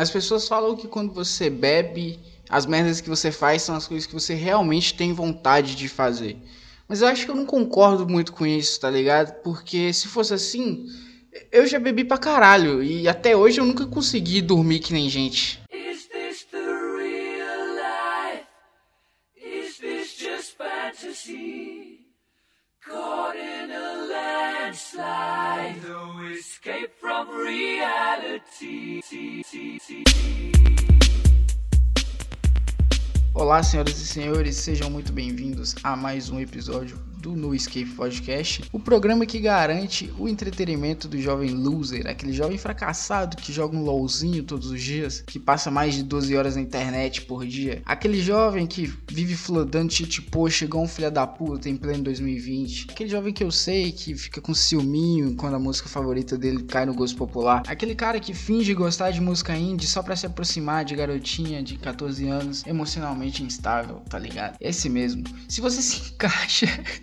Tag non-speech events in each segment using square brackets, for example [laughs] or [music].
As pessoas falam que quando você bebe, as merdas que você faz são as coisas que você realmente tem vontade de fazer. Mas eu acho que eu não concordo muito com isso, tá ligado? Porque se fosse assim, eu já bebi pra caralho e até hoje eu nunca consegui dormir que nem gente. From reality. Olá, senhoras e senhores, sejam muito bem-vindos a mais um episódio do No Escape Podcast, o programa que garante o entretenimento do jovem loser, aquele jovem fracassado que joga um LOLzinho todos os dias, que passa mais de 12 horas na internet por dia, aquele jovem que vive flodando chegou igual um filho da puta em pleno 2020, aquele jovem que eu sei que fica com ciúminho quando a música favorita dele cai no gosto popular, aquele cara que finge gostar de música indie só para se aproximar de garotinha de 14 anos emocionalmente instável, tá ligado? Esse mesmo. Se você se [laughs] encaixa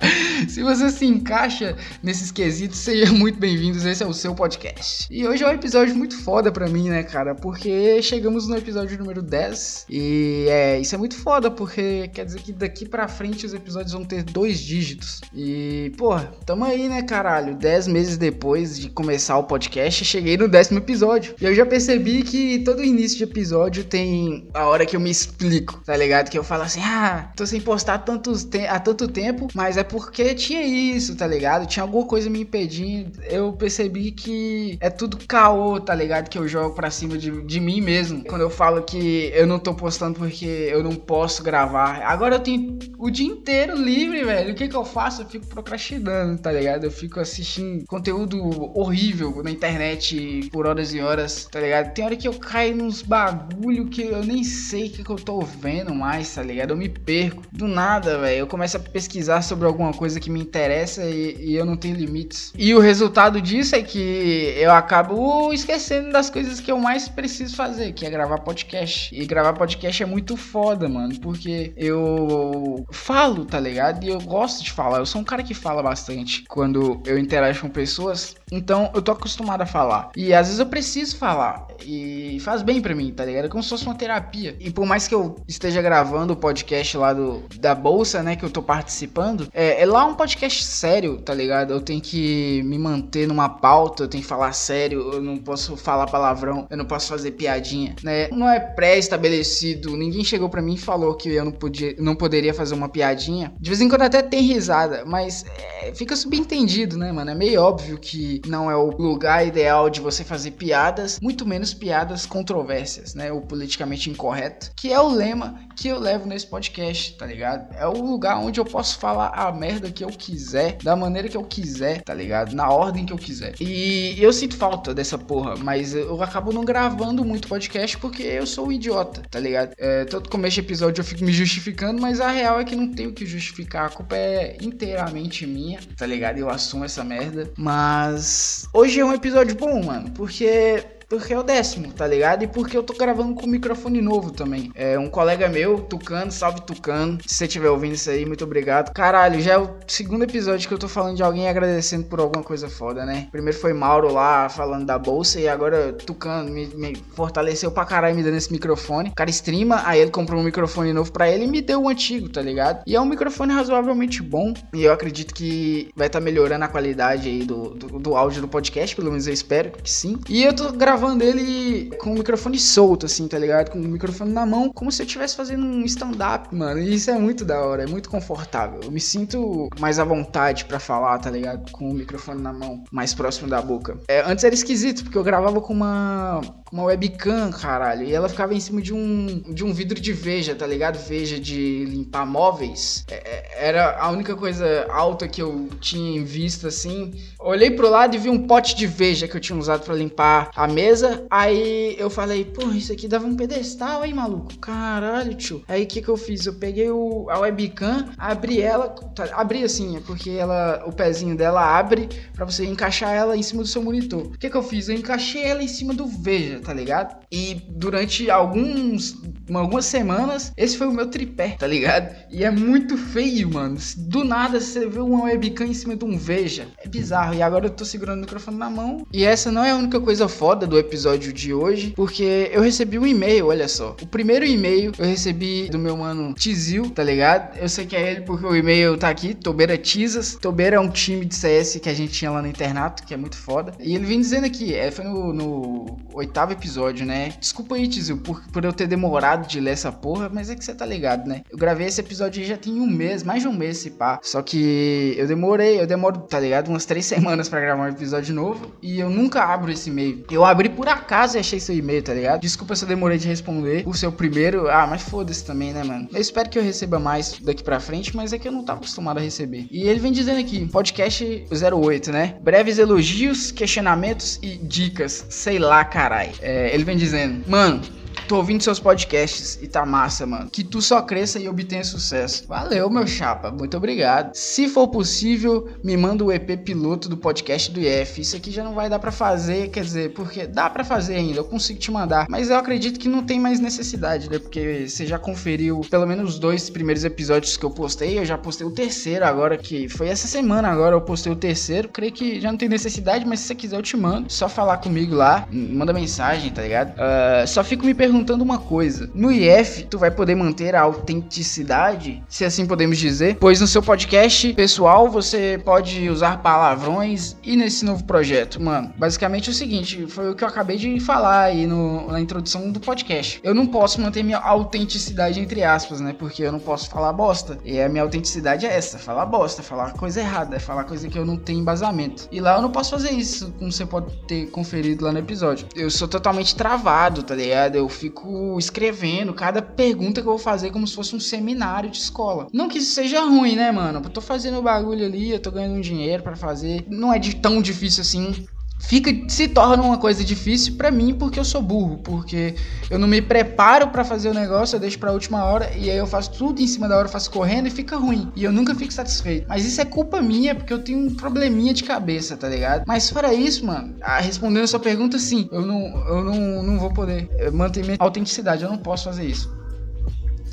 [laughs] Se você se encaixa nesses quesitos, sejam muito bem-vindos. Esse é o seu podcast. E hoje é um episódio muito foda pra mim, né, cara? Porque chegamos no episódio número 10. E é, isso é muito foda, porque quer dizer que daqui pra frente os episódios vão ter dois dígitos. E, pô, tamo aí, né, caralho? 10 meses depois de começar o podcast, cheguei no décimo episódio. E eu já percebi que todo início de episódio tem a hora que eu me explico, tá ligado? Que eu falo assim, ah, tô sem postar tantos te há tanto tempo, mas é porque tinha isso, tá ligado? Tinha alguma coisa me impedindo. Eu percebi que é tudo caô, tá ligado? Que eu jogo pra cima de, de mim mesmo. Quando eu falo que eu não tô postando porque eu não posso gravar. Agora eu tenho o dia inteiro livre, velho. O que que eu faço? Eu fico procrastinando, tá ligado? Eu fico assistindo conteúdo horrível na internet por horas e horas, tá ligado? Tem hora que eu caio nos bagulho que eu nem sei o que, que eu tô vendo mais, tá ligado? Eu me perco. Do nada, velho. Eu começo a pesquisar sobre algum alguma coisa que me interessa e, e, eu não tenho limites. E o resultado disso é que eu acabo esquecendo das coisas que eu mais preciso fazer, que é gravar podcast. E gravar podcast é muito foda, mano, porque eu falo, tá ligado? E eu gosto de falar. Eu sou um cara que fala bastante quando eu interajo com pessoas, então eu tô acostumado a falar. E às vezes eu preciso falar e faz bem para mim, tá ligado? É como se fosse uma terapia. E por mais que eu esteja gravando o podcast lá do da bolsa, né, que eu tô participando, é, é, lá um podcast sério, tá ligado? Eu tenho que me manter numa pauta, eu tenho que falar sério, eu não posso falar palavrão, eu não posso fazer piadinha, né? Não é pré-estabelecido, ninguém chegou para mim e falou que eu não podia, não poderia fazer uma piadinha. De vez em quando até tem risada, mas é, fica subentendido, né, mano? É meio óbvio que não é o lugar ideal de você fazer piadas, muito menos piadas controversas, né? O politicamente incorreto, que é o lema que eu levo nesse podcast, tá ligado? É o lugar onde eu posso falar a merda que eu quiser, da maneira que eu quiser, tá ligado? Na ordem que eu quiser. E eu sinto falta dessa porra, mas eu acabo não gravando muito podcast porque eu sou um idiota, tá ligado? É, todo começo de episódio eu fico me justificando, mas a real é que não tenho que justificar. A culpa é inteiramente minha, tá ligado? Eu assumo essa merda. Mas hoje é um episódio bom, mano, porque porque é o décimo, tá ligado? E porque eu tô gravando com um microfone novo também. É um colega meu, Tucano, salve Tucano. Se você estiver ouvindo isso aí, muito obrigado. Caralho, já é o segundo episódio que eu tô falando de alguém agradecendo por alguma coisa foda, né? Primeiro foi Mauro lá falando da bolsa e agora Tucano me, me fortaleceu pra caralho me dando esse microfone. O cara streama, aí ele comprou um microfone novo pra ele e me deu o um antigo, tá ligado? E é um microfone razoavelmente bom e eu acredito que vai estar tá melhorando a qualidade aí do, do, do áudio do podcast, pelo menos eu espero que sim. E eu tô gravando gravando ele com o microfone solto, assim, tá ligado? Com o microfone na mão, como se eu estivesse fazendo um stand-up, mano. E isso é muito da hora, é muito confortável. Eu me sinto mais à vontade para falar, tá ligado? Com o microfone na mão, mais próximo da boca. É, antes era esquisito, porque eu gravava com uma, uma webcam, caralho, e ela ficava em cima de um, de um vidro de veja, tá ligado? Veja de limpar móveis. É, é era a única coisa alta que eu tinha em vista, assim. Olhei pro lado e vi um pote de veja que eu tinha usado para limpar a mesa Beleza? Aí eu falei, pô, isso aqui dava um pedestal, hein, maluco? Caralho, tio. Aí o que que eu fiz? Eu peguei o, a webcam, abri ela, tá, abri assim, é porque ela, o pezinho dela abre para você encaixar ela em cima do seu monitor. O que que eu fiz? Eu encaixei ela em cima do Veja, tá ligado? E durante alguns algumas semanas, esse foi o meu tripé, tá ligado? E é muito feio, mano. Do nada você vê uma webcam em cima de um Veja. É bizarro. E agora eu tô segurando o microfone na mão. E essa não é a única coisa foda do episódio de hoje, porque eu recebi um e-mail, olha só. O primeiro e-mail eu recebi do meu mano Tizil, tá ligado? Eu sei que é ele porque o e-mail tá aqui, Tobeira Tizas. Tobeira é um time de CS que a gente tinha lá no internato, que é muito foda. E ele vem dizendo aqui, é, foi no, no oitavo episódio, né? Desculpa aí, Tizil, por, por eu ter demorado de ler essa porra, mas é que você tá ligado, né? Eu gravei esse episódio já tem um mês, mais de um mês, se pá. Só que eu demorei, eu demoro, tá ligado? Umas três [laughs] semanas para gravar um episódio novo e eu nunca abro esse e-mail. Eu abri por acaso e achei seu e-mail, tá ligado? Desculpa se eu demorei de responder o seu primeiro. Ah, mas foda-se também, né, mano? Eu espero que eu receba mais daqui pra frente, mas é que eu não tava acostumado a receber. E ele vem dizendo aqui, podcast 08, né? Breves elogios, questionamentos e dicas. Sei lá, carai. É, ele vem dizendo, mano, Tô ouvindo seus podcasts e tá massa, mano. Que tu só cresça e obtenha sucesso. Valeu, meu chapa. Muito obrigado. Se for possível, me manda o EP piloto do podcast do IF. Isso aqui já não vai dar para fazer, quer dizer, porque dá para fazer ainda, eu consigo te mandar. Mas eu acredito que não tem mais necessidade, né? Porque você já conferiu pelo menos os dois primeiros episódios que eu postei. Eu já postei o terceiro agora, que foi essa semana agora eu postei o terceiro. Creio que já não tem necessidade, mas se você quiser eu te mando. Só falar comigo lá, manda mensagem, tá ligado? Uh, só fico me perguntando perguntando uma coisa. No IF, tu vai poder manter a autenticidade, se assim podemos dizer, pois no seu podcast pessoal você pode usar palavrões e nesse novo projeto, mano. Basicamente é o seguinte, foi o que eu acabei de falar aí no, na introdução do podcast. Eu não posso manter minha autenticidade entre aspas, né? Porque eu não posso falar bosta. E a minha autenticidade é essa, falar bosta, falar coisa errada, falar coisa que eu não tenho embasamento. E lá eu não posso fazer isso, como você pode ter conferido lá no episódio. Eu sou totalmente travado, tá ligado? Eu fico escrevendo cada pergunta que eu vou fazer como se fosse um seminário de escola. Não que isso seja ruim, né, mano? Eu tô fazendo o bagulho ali, eu tô ganhando dinheiro para fazer. Não é de tão difícil assim fica se torna uma coisa difícil para mim porque eu sou burro, porque eu não me preparo para fazer o negócio, eu deixo para última hora e aí eu faço tudo em cima da hora, faço correndo e fica ruim. E eu nunca fico satisfeito. Mas isso é culpa minha porque eu tenho um probleminha de cabeça, tá ligado? Mas fora isso, mano, respondendo a sua pergunta, sim, eu não eu não, não vou poder manter minha autenticidade, eu não posso fazer isso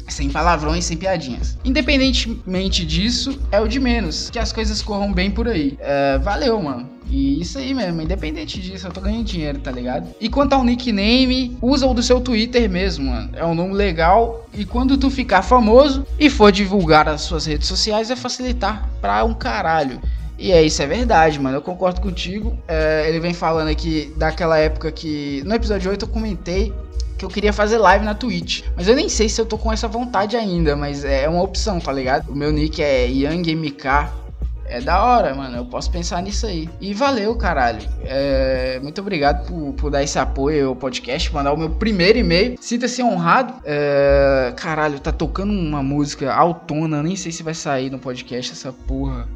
sem palavrões, sem piadinhas. Independentemente disso, é o de menos. Que as coisas corram bem por aí. É, valeu, mano. E isso aí mesmo, independente disso, eu tô ganhando dinheiro, tá ligado? E quanto ao nickname, usa o do seu Twitter mesmo, mano. É um nome legal. E quando tu ficar famoso e for divulgar as suas redes sociais, vai facilitar pra um caralho. E é isso, é verdade, mano. Eu concordo contigo. É, ele vem falando aqui daquela época que. No episódio 8 eu comentei que eu queria fazer live na Twitch. Mas eu nem sei se eu tô com essa vontade ainda, mas é uma opção, tá ligado? O meu nick é YoungMK. É da hora, mano. Eu posso pensar nisso aí. E valeu, caralho. É, muito obrigado por, por, dar esse apoio ao podcast, mandar o meu primeiro e-mail. Sinta-se honrado. É, caralho, tá tocando uma música autona. Nem sei se vai sair no podcast essa porra.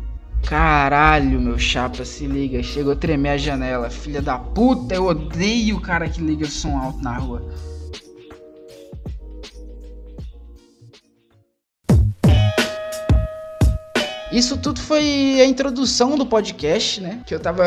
Caralho, meu chapa, se liga. Chegou a tremer a janela. Filha da puta, eu odeio o cara que liga o som alto na rua. Isso tudo foi a introdução do podcast, né? Que eu tava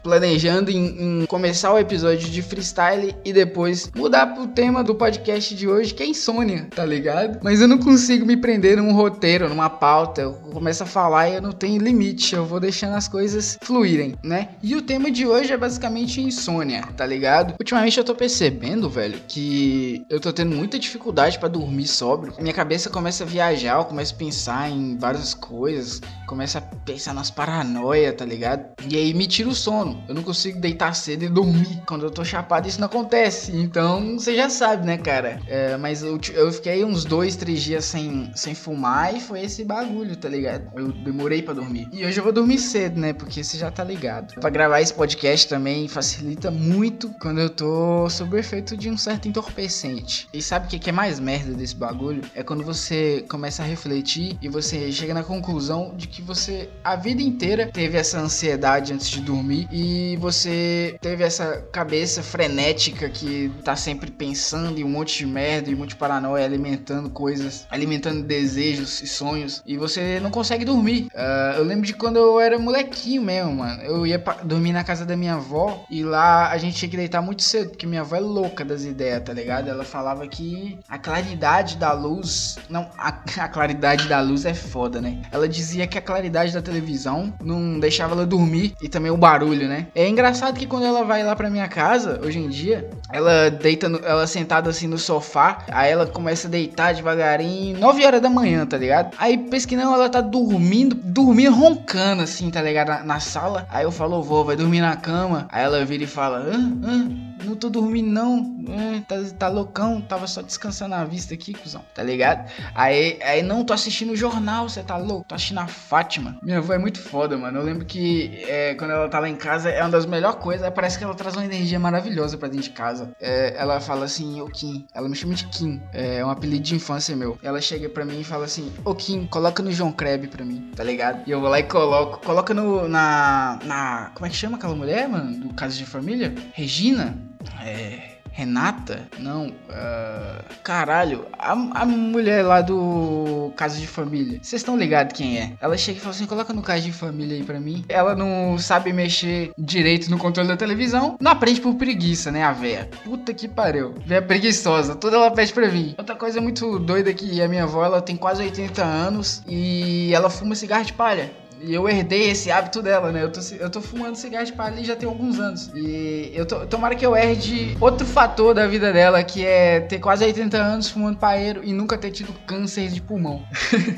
planejando em, em, começar o episódio de freestyle e depois mudar pro tema do podcast de hoje, que é insônia, tá ligado? Mas eu não consigo me prender num roteiro, numa pauta. Eu começo a falar e eu não tenho limite. Eu vou deixando as coisas fluírem, né? E o tema de hoje é basicamente insônia, tá ligado? Ultimamente eu tô percebendo, velho, que eu tô tendo muita dificuldade para dormir sóbrio. Minha cabeça começa a viajar, eu começo a pensar em várias coisas começa a pensar nas paranoia, tá ligado? E aí me tira o sono. Eu não consigo deitar cedo e dormir. Quando eu tô chapado, isso não acontece. Então, você já sabe, né, cara? É, mas eu, eu fiquei uns dois, três dias sem, sem fumar e foi esse bagulho, tá ligado? Eu demorei para dormir. E hoje eu vou dormir cedo, né? Porque você já tá ligado. Pra gravar esse podcast também facilita muito quando eu tô sob o efeito de um certo entorpecente. E sabe o que é mais merda desse bagulho? É quando você começa a refletir e você chega na conclusão de que você a vida inteira teve essa ansiedade antes de dormir e você teve essa cabeça frenética que tá sempre pensando em um monte de merda e um monte de paranoia, alimentando coisas, alimentando desejos e sonhos e você não consegue dormir. Uh, eu lembro de quando eu era molequinho mesmo, mano. Eu ia dormir na casa da minha avó e lá a gente tinha que deitar muito cedo, porque minha avó é louca das ideias, tá ligado? Ela falava que a claridade da luz. Não, a, a claridade da luz é foda, né? Ela dizia que a claridade da televisão não deixava ela dormir e também o barulho, né? É engraçado que quando ela vai lá pra minha casa, hoje em dia, ela deita, no, ela sentada assim no sofá, aí ela começa a deitar devagarinho, 9 horas da manhã, tá ligado? Aí pesquinando, ela tá dormindo, dormindo roncando assim, tá ligado? Na, na sala. Aí eu falo, vó, vai dormir na cama. Aí ela vira e fala, hã? Hã? não tô dormindo não, é, tá, tá loucão, tava só descansando a vista aqui, cuzão, tá ligado? Aí, aí não, tô assistindo o jornal, você tá louco, tô assistindo a Fátima. Minha avó é muito foda, mano, eu lembro que é, quando ela tá lá em casa, é uma das melhores coisas, parece que ela traz uma energia maravilhosa pra dentro de casa. É, ela fala assim, ô Kim, ela me chama de Kim, é um apelido de infância meu. Ela chega pra mim e fala assim, ô Kim, coloca no João Kreb pra mim, tá ligado? E eu vou lá e coloco, coloca no, na, na, como é que chama aquela mulher, mano, do Caso de Família? Regina? É. Renata? Não. Uh, caralho, a, a, mulher lá do Caso de Família. Vocês estão ligados quem é? Ela chega e fala assim: coloca no Caso de Família aí pra mim. Ela não sabe mexer direito no controle da televisão. Não aprende por preguiça, né, a véia? Puta que pariu. Véia preguiçosa. Toda ela pede pra mim. Outra coisa muito doida é que a minha avó, ela tem quase 80 anos e ela fuma cigarro de palha. E eu herdei esse hábito dela, né? Eu tô, eu tô fumando cigarro de palha já tem alguns anos. E eu tô, tomara que eu herde outro fator da vida dela, que é ter quase 80 anos fumando paeiro e nunca ter tido câncer de pulmão.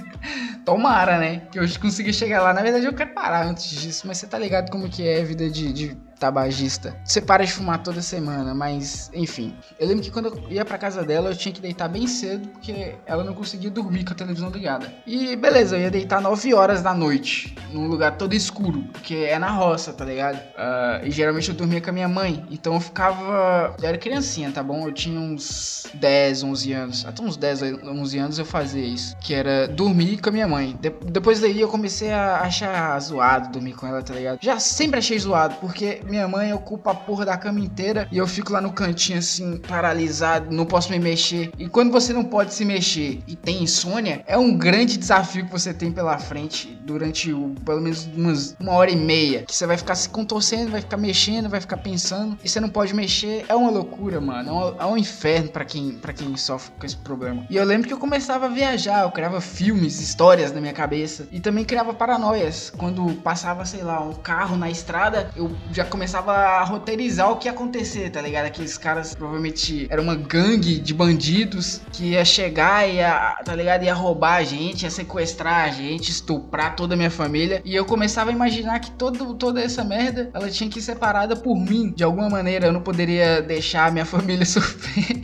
[laughs] tomara, né? Que eu consiga chegar lá. Na verdade, eu quero parar antes disso, mas você tá ligado como que é a vida de, de tabagista. Você para de fumar toda semana, mas enfim. Eu lembro que quando eu ia pra casa dela, eu tinha que deitar bem cedo, porque ela não conseguia dormir com a televisão ligada. E beleza, eu ia deitar 9 horas da noite, num lugar todo escuro, porque é na roça, tá ligado? Uh, e geralmente eu dormia com a minha mãe, então eu ficava. Eu era criancinha, tá bom? Eu tinha uns 10, 11 anos. Até uns 10, 11 anos eu fazia isso, que era dormir com a minha mãe. De depois daí eu comecei a achar zoado dormir com ela, tá ligado? Já sempre achei zoado, porque minha mãe ocupa a porra da cama inteira e eu fico lá no cantinho assim, paralisado, não posso me mexer. E quando você não pode se mexer e tem insônia, é um grande desafio que você tem pela frente durante o, pelo menos umas, uma hora e meia. Que você vai ficar se contorcendo, vai ficar mexendo, vai ficar pensando e você não pode mexer. É uma loucura, mano. É um, é um inferno para quem, pra quem sofre com esse problema. E eu lembro que eu começava a viajar, eu criava filmes, histórias na minha cabeça e também criava paranoias. Quando passava, sei lá, um carro na estrada, eu já começava a roteirizar o que ia acontecer, tá ligado? Aqueles caras provavelmente era uma gangue de bandidos que ia chegar e ia, tá ligado? Ia roubar a gente, ia sequestrar a gente, estuprar toda a minha família. E eu começava a imaginar que todo, toda essa merda ela tinha que ser separada por mim. De alguma maneira eu não poderia deixar a minha [laughs] família sofrer.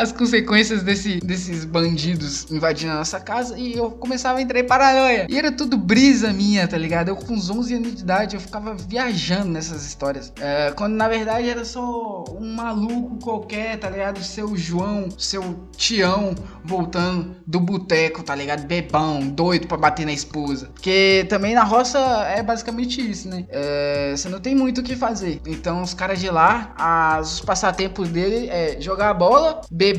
As consequências desse, desses bandidos invadindo a nossa casa e eu começava a entrar em paranoia. E era tudo brisa minha, tá ligado? Eu com uns 11 anos de idade, eu ficava viajando nessas histórias. É, quando na verdade era só um maluco qualquer, tá ligado? Seu João, seu Tião voltando do boteco, tá ligado? Bebão, doido pra bater na esposa. Porque também na roça é basicamente isso, né? É, você não tem muito o que fazer. Então os caras de lá, as, os passatempos dele é jogar bola, beber,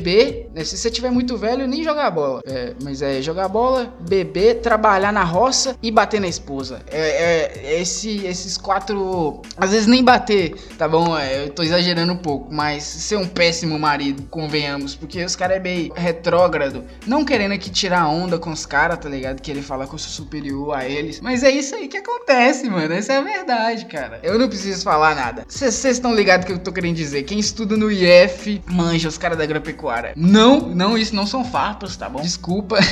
né? se você tiver muito velho, nem jogar bola. É, mas é jogar bola, beber, trabalhar na roça e bater na esposa. É, é esse, esses quatro. Às vezes nem bater, tá bom? É, eu tô exagerando um pouco, mas ser um péssimo marido, convenhamos, porque os caras é meio retrógrado, não querendo aqui tirar onda com os caras, tá ligado? Que ele fala que eu sou superior a eles. Mas é isso aí que acontece, mano. Essa é a verdade, cara. Eu não preciso falar nada. Vocês estão ligados que eu tô querendo dizer? Quem estuda no IF manja os caras da agropecuária. Não, não, isso não são farpas, tá bom? Desculpa. [laughs]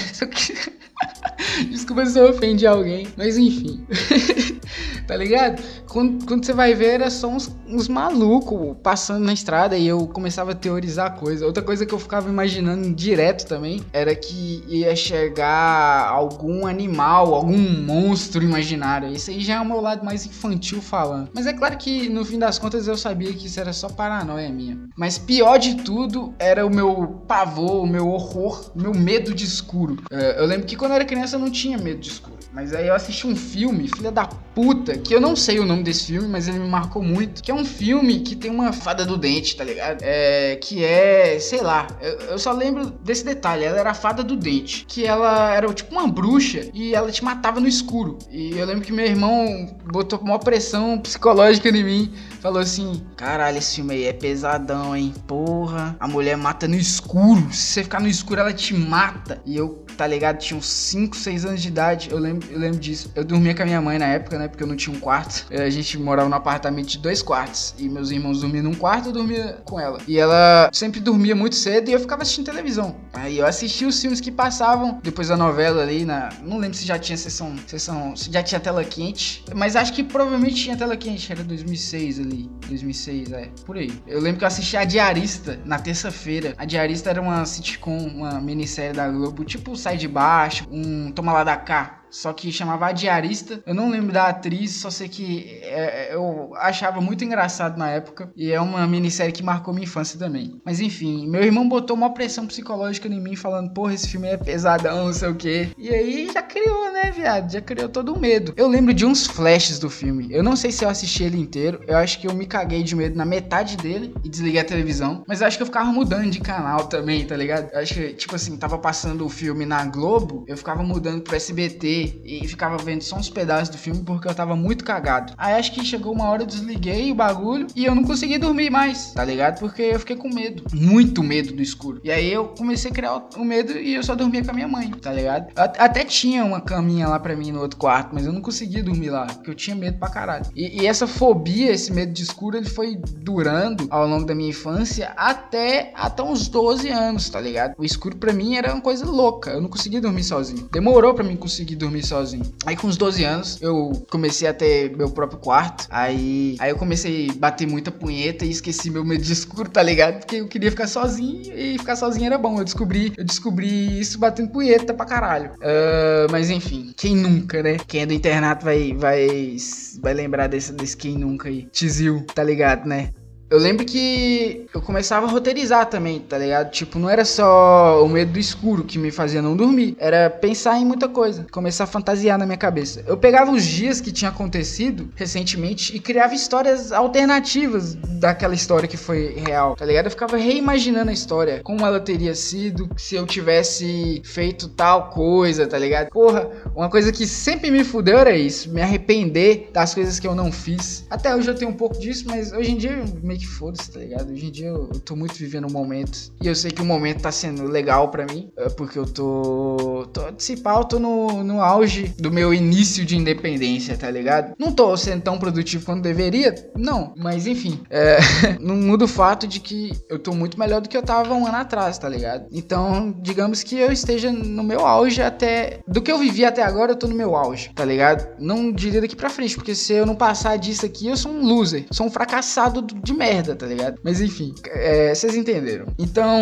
Desculpa se eu ofendi alguém, mas enfim. [laughs] tá ligado? Quando, quando você vai ver, era só uns, uns malucos passando na estrada e eu começava a teorizar coisa. Outra coisa que eu ficava imaginando direto também era que ia chegar algum animal, algum monstro imaginário. Isso aí já é o meu lado mais infantil falando. Mas é claro que no fim das contas eu sabia que isso era só paranoia minha. Mas pior de tudo era o meu pavor, o meu horror, o meu medo de escuro. É, eu lembro que quando eu era criança eu não tinha medo de escuro. Mas aí eu assisti um filme, filha da puta, que eu não sei o nome desse filme, mas ele me marcou muito. Que é um filme que tem uma fada do dente, tá ligado? É. Que é. Sei lá. Eu, eu só lembro desse detalhe. Ela era a fada do dente. Que ela era tipo uma bruxa e ela te matava no escuro. E eu lembro que meu irmão botou uma pressão psicológica em mim. Falou assim: Caralho, esse filme aí é pesadão, hein? Porra. A mulher mata no escuro. Se você ficar no escuro, ela te mata. E eu tá ligado? Tinha uns 5, 6 anos de idade, eu lembro, eu lembro disso. Eu dormia com a minha mãe na época, né? Porque eu não tinha um quarto. A gente morava num apartamento de dois quartos. E meus irmãos dormiam num quarto, eu dormia com ela. E ela sempre dormia muito cedo e eu ficava assistindo televisão. Aí eu assistia os filmes que passavam depois da novela ali na. Não lembro se já tinha sessão. sessão se já tinha tela quente. Mas acho que provavelmente tinha tela quente. Era 2006 ali. 2006, é. Por aí. Eu lembro que eu assisti A Diarista na terça-feira. A Diarista era uma sitcom, uma minissérie da Globo, tipo Sai de Baixo, um Toma Lá da Cá só que chamava A Diarista. Eu não lembro da atriz, só sei que é, eu achava muito engraçado na época. E é uma minissérie que marcou minha infância também. Mas enfim, meu irmão botou uma pressão psicológica em mim, falando: porra, esse filme é pesadão, não sei o quê. E aí já criou, né, viado? Já criou todo o medo. Eu lembro de uns flashes do filme. Eu não sei se eu assisti ele inteiro. Eu acho que eu me caguei de medo na metade dele e desliguei a televisão. Mas eu acho que eu ficava mudando de canal também, tá ligado? Eu acho que, tipo assim, tava passando o filme na Globo, eu ficava mudando pro SBT e ficava vendo só uns pedaços do filme porque eu tava muito cagado. Aí acho que chegou uma hora eu desliguei o bagulho e eu não consegui dormir mais, tá ligado? Porque eu fiquei com medo, muito medo do escuro. E aí eu comecei a criar o medo e eu só dormia com a minha mãe, tá ligado? Até tinha uma caminha lá pra mim no outro quarto, mas eu não conseguia dormir lá, porque eu tinha medo pra caralho. E, e essa fobia, esse medo de escuro, ele foi durando ao longo da minha infância até, até uns 12 anos, tá ligado? O escuro pra mim era uma coisa louca, eu não conseguia dormir sozinho. Demorou pra mim conseguir dormir sozinho sozinho. Aí com uns 12 anos eu comecei a ter meu próprio quarto. Aí, aí eu comecei a bater muita punheta e esqueci meu medo de escuro, tá ligado? Porque eu queria ficar sozinho e ficar sozinho era bom. Eu descobri, eu descobri isso batendo punheta pra caralho. Uh, mas enfim, quem nunca, né? Quem é do internato vai, vai, vai lembrar desse, desse quem nunca aí. Tizil, tá ligado, né? Eu lembro que eu começava a roteirizar também, tá ligado? Tipo, não era só o medo do escuro que me fazia não dormir, era pensar em muita coisa, começar a fantasiar na minha cabeça. Eu pegava os dias que tinha acontecido recentemente e criava histórias alternativas daquela história que foi real, tá ligado? Eu ficava reimaginando a história, como ela teria sido se eu tivesse feito tal coisa, tá ligado? Porra, uma coisa que sempre me fudeu era isso, me arrepender das coisas que eu não fiz. Até hoje eu tenho um pouco disso, mas hoje em dia que foda-se, tá ligado? Hoje em dia eu, eu tô muito vivendo o um momento. E eu sei que o momento tá sendo legal para mim. É porque eu tô. tô eu tô no, no auge do meu início de independência, tá ligado? Não tô sendo tão produtivo quanto deveria, não. Mas enfim, é, [laughs] não muda o fato de que eu tô muito melhor do que eu tava um ano atrás, tá ligado? Então, digamos que eu esteja no meu auge até. Do que eu vivi até agora, eu tô no meu auge, tá ligado? Não diria daqui pra frente, porque se eu não passar disso aqui, eu sou um loser. Sou um fracassado de merda merda, tá ligado? Mas enfim, é, vocês entenderam. Então,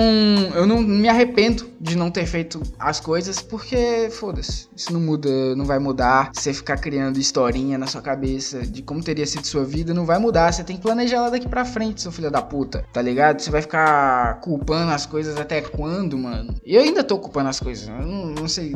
eu não me arrependo de não ter feito as coisas, porque foda-se. Isso não muda, não vai mudar. Você ficar criando historinha na sua cabeça de como teria sido sua vida, não vai mudar. Você tem que planejar ela daqui pra frente, seu filho da puta, tá ligado? Você vai ficar culpando as coisas até quando, mano? Eu ainda tô culpando as coisas. Não, não sei.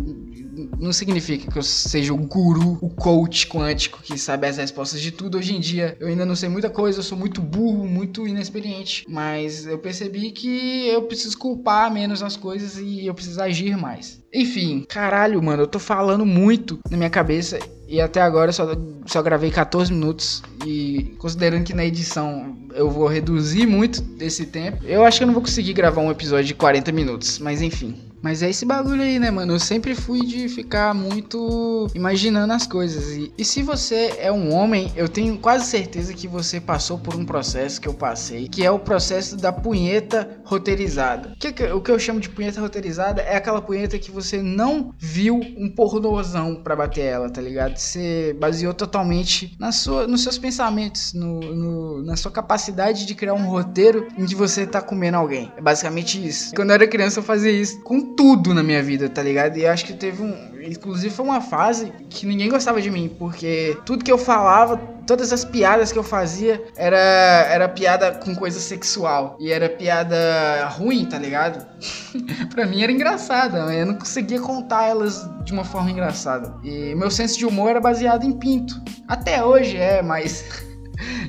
Não significa que eu seja o guru, o coach quântico que sabe as respostas de tudo. Hoje em dia, eu ainda não sei muita coisa, eu sou muito burro, muito muito inexperiente, mas eu percebi que eu preciso culpar menos as coisas e eu preciso agir mais. Enfim, caralho, mano, eu tô falando muito na minha cabeça e até agora eu só, só gravei 14 minutos. E considerando que na edição eu vou reduzir muito desse tempo, eu acho que eu não vou conseguir gravar um episódio de 40 minutos, mas enfim. Mas é esse bagulho aí, né, mano? Eu sempre fui de ficar muito imaginando as coisas. E, e se você é um homem, eu tenho quase certeza que você passou por um processo que eu passei, que é o processo da punheta roteirizada. O que, o que eu chamo de punheta roteirizada é aquela punheta que você não viu um pornozão pra bater ela, tá ligado? Você baseou totalmente na sua, nos seus pensamentos, no, no, na sua capacidade de criar um roteiro em que você tá comendo alguém. É basicamente isso. Quando eu era criança, eu fazia isso com tudo na minha vida, tá ligado? E acho que teve um. Inclusive, foi uma fase que ninguém gostava de mim, porque tudo que eu falava, todas as piadas que eu fazia era, era piada com coisa sexual. E era piada ruim, tá ligado? [laughs] pra mim era engraçada, eu não conseguia contar elas de uma forma engraçada. E meu senso de humor era baseado em pinto. Até hoje é, mas. [laughs]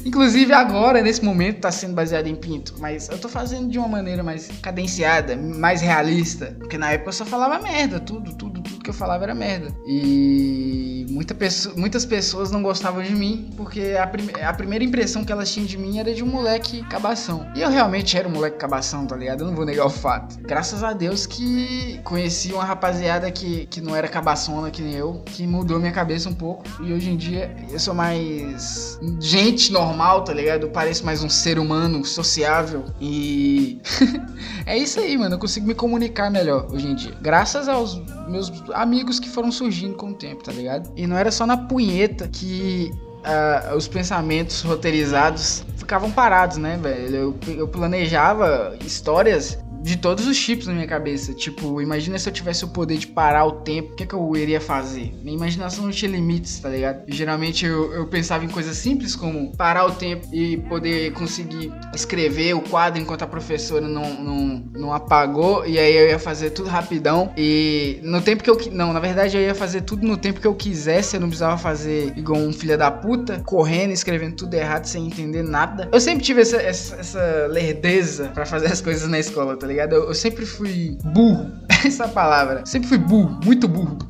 Inclusive agora, nesse momento, tá sendo baseado em pinto. Mas eu tô fazendo de uma maneira mais cadenciada, mais realista. Porque na época eu só falava merda, tudo, tudo, tudo que eu falava era merda. E muita pessoa, muitas pessoas não gostavam de mim, porque a, prim a primeira impressão que elas tinham de mim era de um moleque cabação. E eu realmente era um moleque cabação, tá ligado? Eu não vou negar o fato. Graças a Deus que conheci uma rapaziada que, que não era cabaçona que nem eu, que mudou minha cabeça um pouco. E hoje em dia eu sou mais gente normal, tá ligado? Eu pareço mais um ser humano sociável. E [laughs] é isso aí, mano. Eu consigo me comunicar melhor hoje em dia. Graças aos meus amigos que foram surgindo com o tempo, tá ligado? E não era só na punheta que uh, os pensamentos roteirizados ficavam parados, né, velho? Eu, eu planejava histórias de todos os tipos na minha cabeça. Tipo, imagina se eu tivesse o poder de parar o tempo, o que, é que eu iria fazer? Minha imaginação não tinha limites, tá ligado? geralmente eu, eu pensava em coisas simples como parar o tempo e poder conseguir escrever o quadro enquanto a professora não, não, não apagou. E aí eu ia fazer tudo rapidão. E no tempo que eu. Não, na verdade eu ia fazer tudo no tempo que eu quisesse. Eu não precisava fazer igual um filho da puta, correndo, escrevendo tudo errado sem entender nada. Eu sempre tive essa, essa, essa lerdeza para fazer as coisas na escola, tá ligado? Eu, eu sempre fui burro. [laughs] Essa palavra. Sempre fui burro, muito burro. [laughs]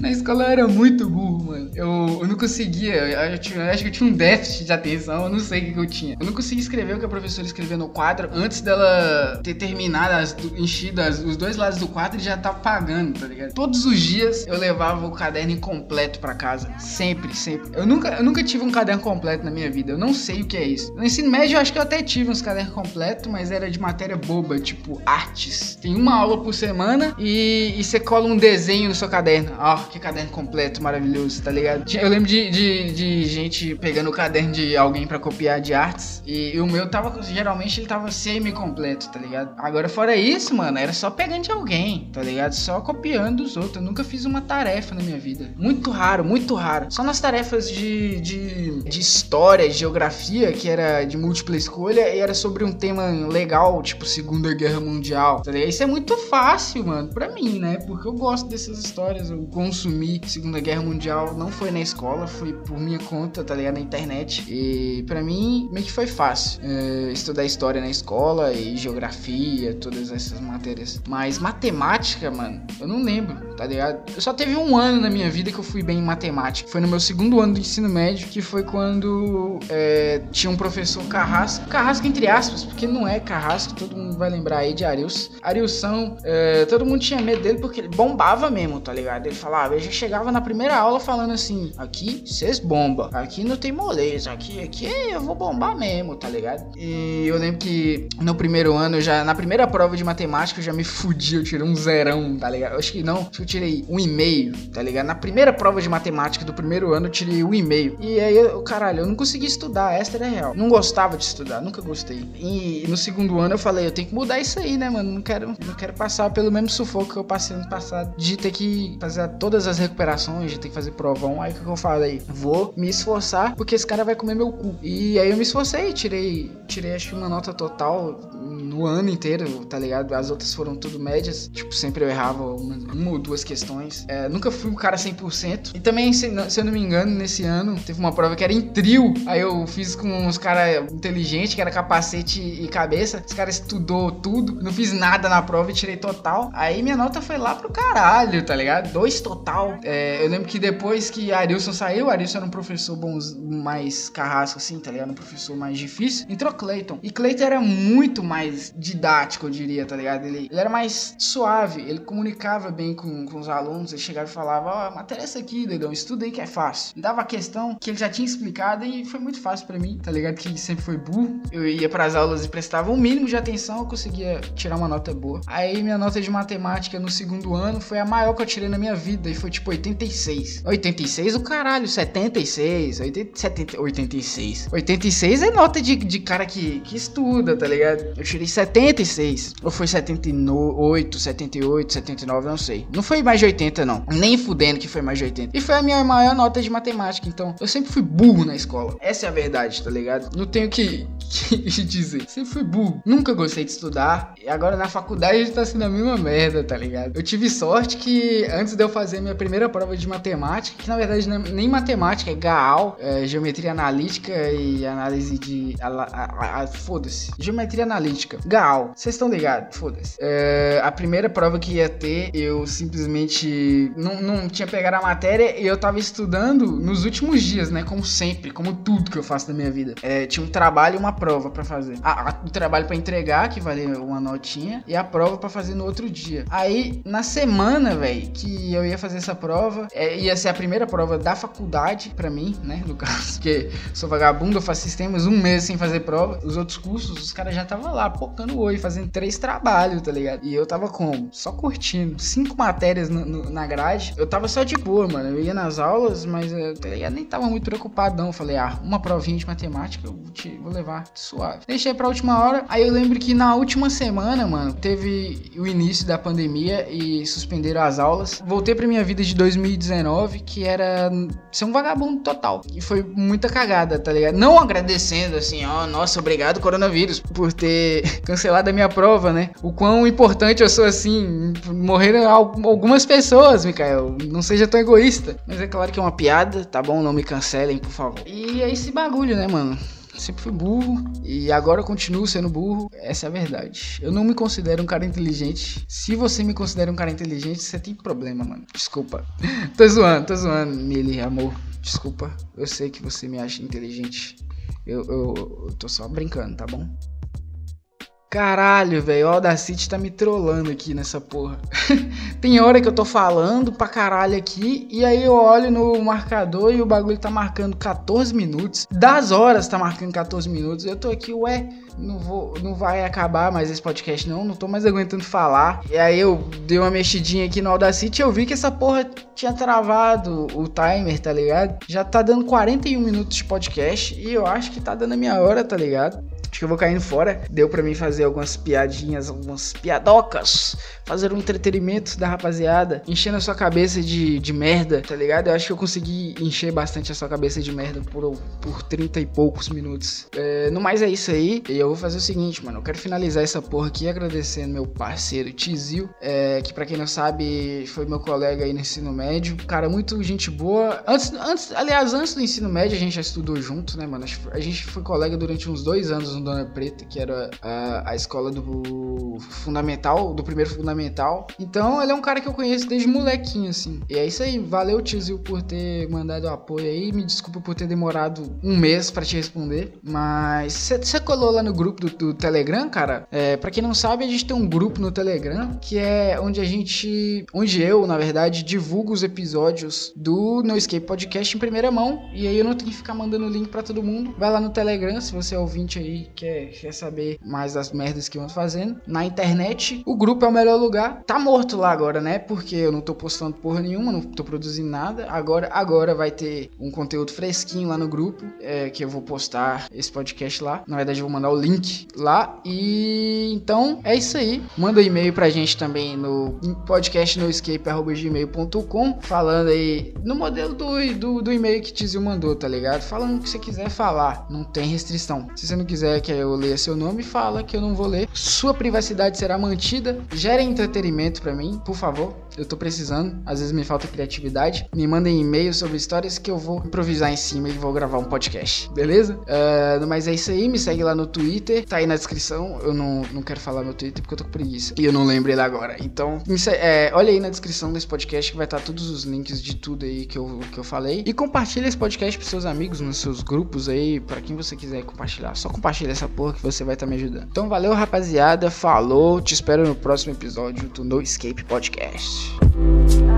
Na escola eu era muito burro, mano. Eu, eu não conseguia. Eu, tinha, eu acho que eu tinha um déficit de atenção, eu não sei o que, que, eu tinha. Eu não conseguia escrever o que a professora escreveu no quadro antes dela ter terminado, as, enchido as, os dois lados do quadro e já tava pagando, tá ligado? Todos os dias eu levava o caderno incompleto para casa. Sempre, sempre. Eu nunca, eu nunca tive um caderno completo na minha vida. Eu não sei o que é isso. No ensino médio eu acho que eu até tive uns cadernos completos, mas era de matéria boba, tipo artes. Tem uma aula por semana e, e você cola um desenho no seu caderno. Ó, que caderno completo maravilhoso, tá ligado? Eu lembro de, de, de gente pegando o caderno de alguém para copiar de artes. E, e, o meu tava, geralmente, ele tava semi-completo, tá ligado? Agora, fora isso, mano, era só pegando de alguém, tá ligado? Só copiando dos outros. Eu nunca fiz uma tarefa na minha vida. Muito raro, muito raro. Só nas tarefas de, de, de história, geografia, que era de múltipla escolha, e era sobre um tema legal, tipo Segunda Guerra Mundial, tá ligado? Isso é muito fácil, mano, pra mim, né? Porque eu gosto dessas histórias, eu consumi Segunda Guerra Mundial, não foi na escola, foi por minha conta, tá ligado? Na internet. E para mim, meio que foi fácil é, estudar história na escola e geografia, todas essas matérias. Mas matemática, mano, eu não lembro, tá ligado? Eu só teve um ano na minha vida que eu fui bem em matemática. Foi no meu segundo ano do ensino médio, que foi quando é, tinha um professor carrasco. Carrasco entre aspas, porque não é carrasco, todo mundo vai lembrar aí de Arius. Ariusão, é, todo mundo tinha medo dele porque ele bombava mesmo, tá ligado? Ele falava, eu já chegava na primeira aula falando assim: aqui vocês bomba, aqui não tem moleza, aqui, aqui eu vou bombar mesmo, tá ligado? E eu lembro que no primeiro ano, já na primeira prova de matemática, eu já me fudi, eu tirei um zerão, tá ligado? Eu acho que não, acho que eu tirei um e meio, tá ligado? Na primeira prova de matemática do primeiro ano, eu tirei um e meio. E aí, eu, caralho, eu não consegui estudar, essa era real. Não gostava de estudar, nunca gostei. E no segundo ano eu falei, eu tenho que mudar isso aí, né, mano? Não quero, não quero passar pelo mesmo sufoco que eu passei ano passado, de ter que fazer todas as recuperações, ter que fazer provão. Aí o que eu falei? Vou me esforçar, porque esse cara vai comer meu cu. E aí eu me esforcei, tirei, tirei acho que uma nota total no ano inteiro, tá ligado? As outras foram tudo médias. Tipo, sempre eu errava uma, uma ou duas questões. É, nunca fui um cara 100%. E também, se, se, eu não me engano, nesse ano teve uma prova que era em trio. Aí eu fiz com uns caras inteligentes, que era capacete e cabeça. Esse cara estudou tudo. Não fiz nada na prova e tirei total. Aí minha nota foi lá pro caralho, tá ligado? Dois total É, eu lembro que depois que Arilson saiu, Arilson era um professor mais carrasco, assim, tá ligado? Um professor mais difícil. Entrou Clayton. E Clayton era muito mais didático, eu diria, tá ligado? Ele, ele era mais suave, ele comunicava bem com, com os alunos, ele chegava e falava, ó, oh, matéria é essa aqui, dedão, estuda aí que é fácil. Dava a questão que ele já tinha explicado e foi muito fácil para mim, tá ligado? Que sempre foi burro. Eu ia para as aulas e prestava um mínimo de atenção, eu conseguia tirar uma nota boa. Aí minha nota de matemática no segundo ano foi a maior que eu tirei na minha vida foi tipo 86. 86 o caralho, 76, 80, 70, 86. 86 é nota de, de cara que, que estuda, tá ligado? Eu tirei 76. Ou foi 78, 78, 79, não sei. Não foi mais de 80, não. Nem fudendo que foi mais de 80. E foi a minha maior nota de matemática. Então, eu sempre fui burro na escola. Essa é a verdade, tá ligado? Não tenho que, [laughs] que dizer. Sempre fui burro. Nunca gostei de estudar. E agora na faculdade tá sendo a mesma merda, tá ligado? Eu tive sorte que antes de eu fazer minha primeira prova de matemática, que na verdade é nem matemática, é GAAL, é, geometria analítica e análise de. Foda-se. Geometria analítica. GAAL. Vocês estão ligados? Foda-se. É, a primeira prova que ia ter, eu simplesmente não, não tinha pegado a matéria e eu tava estudando nos últimos dias, né? Como sempre, como tudo que eu faço na minha vida. É, tinha um trabalho e uma prova para fazer. A, a, o trabalho para entregar, que valia uma notinha, e a prova para fazer no outro dia. Aí, na semana, velho, que eu ia fazer essa prova, é, ia ser a primeira prova da faculdade para mim, né? No [laughs] caso, porque sou vagabundo, eu faço sistemas um mês sem fazer prova. Os outros cursos, os caras já estavam lá, pocando o olho, fazendo três trabalhos, tá ligado? E eu tava como? Só curtindo. Cinco matérias no, no, na grade. Eu tava só de boa, mano. Eu ia nas aulas, mas eu, tá ligado? nem tava muito preocupado, não. Eu falei, ah, uma provinha de matemática eu vou, te, vou levar suave. Deixei pra última hora. Aí eu lembro que na última semana, mano, teve o início da pandemia e suspenderam as aulas. Voltei pra minha vida de 2019, que era ser um vagabundo total. E foi muita cagada, tá ligado? Não agradecendo assim, ó, oh, nossa, obrigado coronavírus por ter [laughs] cancelado a minha prova, né? O quão importante eu sou assim. Morreram algumas pessoas, Mikael. Não seja tão egoísta. Mas é claro que é uma piada, tá bom? Não me cancelem, por favor. E é esse bagulho, né, mano? Sempre fui burro e agora continuo sendo burro. Essa é a verdade. Eu não me considero um cara inteligente. Se você me considera um cara inteligente, você tem problema, mano. Desculpa. [laughs] tô zoando, tô zoando, Mili, amor. Desculpa. Eu sei que você me acha inteligente. Eu, eu, eu tô só brincando, tá bom? Caralho, velho, o Audacity tá me trollando aqui nessa porra. [laughs] Tem hora que eu tô falando pra caralho aqui, e aí eu olho no marcador e o bagulho tá marcando 14 minutos. Das horas tá marcando 14 minutos. Eu tô aqui, ué, não vou, não vai acabar mais esse podcast não, não tô mais aguentando falar. E aí eu dei uma mexidinha aqui no Audacity e eu vi que essa porra tinha travado o timer, tá ligado? Já tá dando 41 minutos de podcast e eu acho que tá dando a minha hora, tá ligado? Acho que eu vou caindo fora. Deu para mim fazer algumas piadinhas, algumas piadocas. Fazer um entretenimento da rapaziada. Enchendo a sua cabeça de, de merda, tá ligado? Eu acho que eu consegui encher bastante a sua cabeça de merda por, por 30 e poucos minutos. É, no mais é isso aí. E eu vou fazer o seguinte, mano. Eu quero finalizar essa porra aqui agradecendo meu parceiro Tizil. É, que para quem não sabe, foi meu colega aí no ensino médio. Cara, muito gente boa. Antes, antes, aliás, antes do ensino médio a gente já estudou junto, né, mano? A gente foi colega durante uns dois anos no Dona Preta, que era a, a escola do fundamental, do primeiro fundamental. Então ele é um cara que eu conheço desde molequinho, assim. E é isso aí, valeu Tizil por ter mandado apoio aí. Me desculpa por ter demorado um mês para te responder. Mas você colou lá no grupo do, do Telegram, cara? É, para quem não sabe, a gente tem um grupo no Telegram que é onde a gente. Onde eu, na verdade, divulgo os episódios do No Escape Podcast em primeira mão. E aí eu não tenho que ficar mandando link para todo mundo. Vai lá no Telegram, se você é ouvinte aí quer, quer saber mais das merdas que eu fazendo. Na internet, o grupo é o melhor lugar. Tá morto lá agora, né? Porque eu não tô postando porra nenhuma, não tô produzindo nada. Agora, agora vai ter um conteúdo fresquinho lá no grupo, é, que eu vou postar esse podcast lá. Na verdade, eu vou mandar o link lá. E então é isso aí. Manda um e-mail pra gente também no podcastnoescape.gmail.com falando aí no modelo do, do, do e-mail que Tizio mandou, tá ligado? Falando o que você quiser falar. Não tem restrição. Se você não quiser que eu leia seu nome, fala que eu não vou ler. Sua privacidade será mantida. Gere entretenimento para mim, por favor. Eu tô precisando. Às vezes me falta criatividade. Me mandem e-mail sobre histórias que eu vou improvisar em cima e vou gravar um podcast. Beleza? Uh, mas é isso aí. Me segue lá no Twitter. Tá aí na descrição. Eu não, não quero falar meu Twitter porque eu tô com preguiça. E eu não lembro ele agora. Então, é, olha aí na descrição desse podcast que vai estar tá todos os links de tudo aí que eu, que eu falei. E compartilha esse podcast pros seus amigos, nos seus grupos aí, para quem você quiser compartilhar. Só compartilha essa porra que você vai estar tá me ajudando. Então, valeu, rapaziada. Falou. Te espero no próximo episódio do No Escape Podcast. bitch.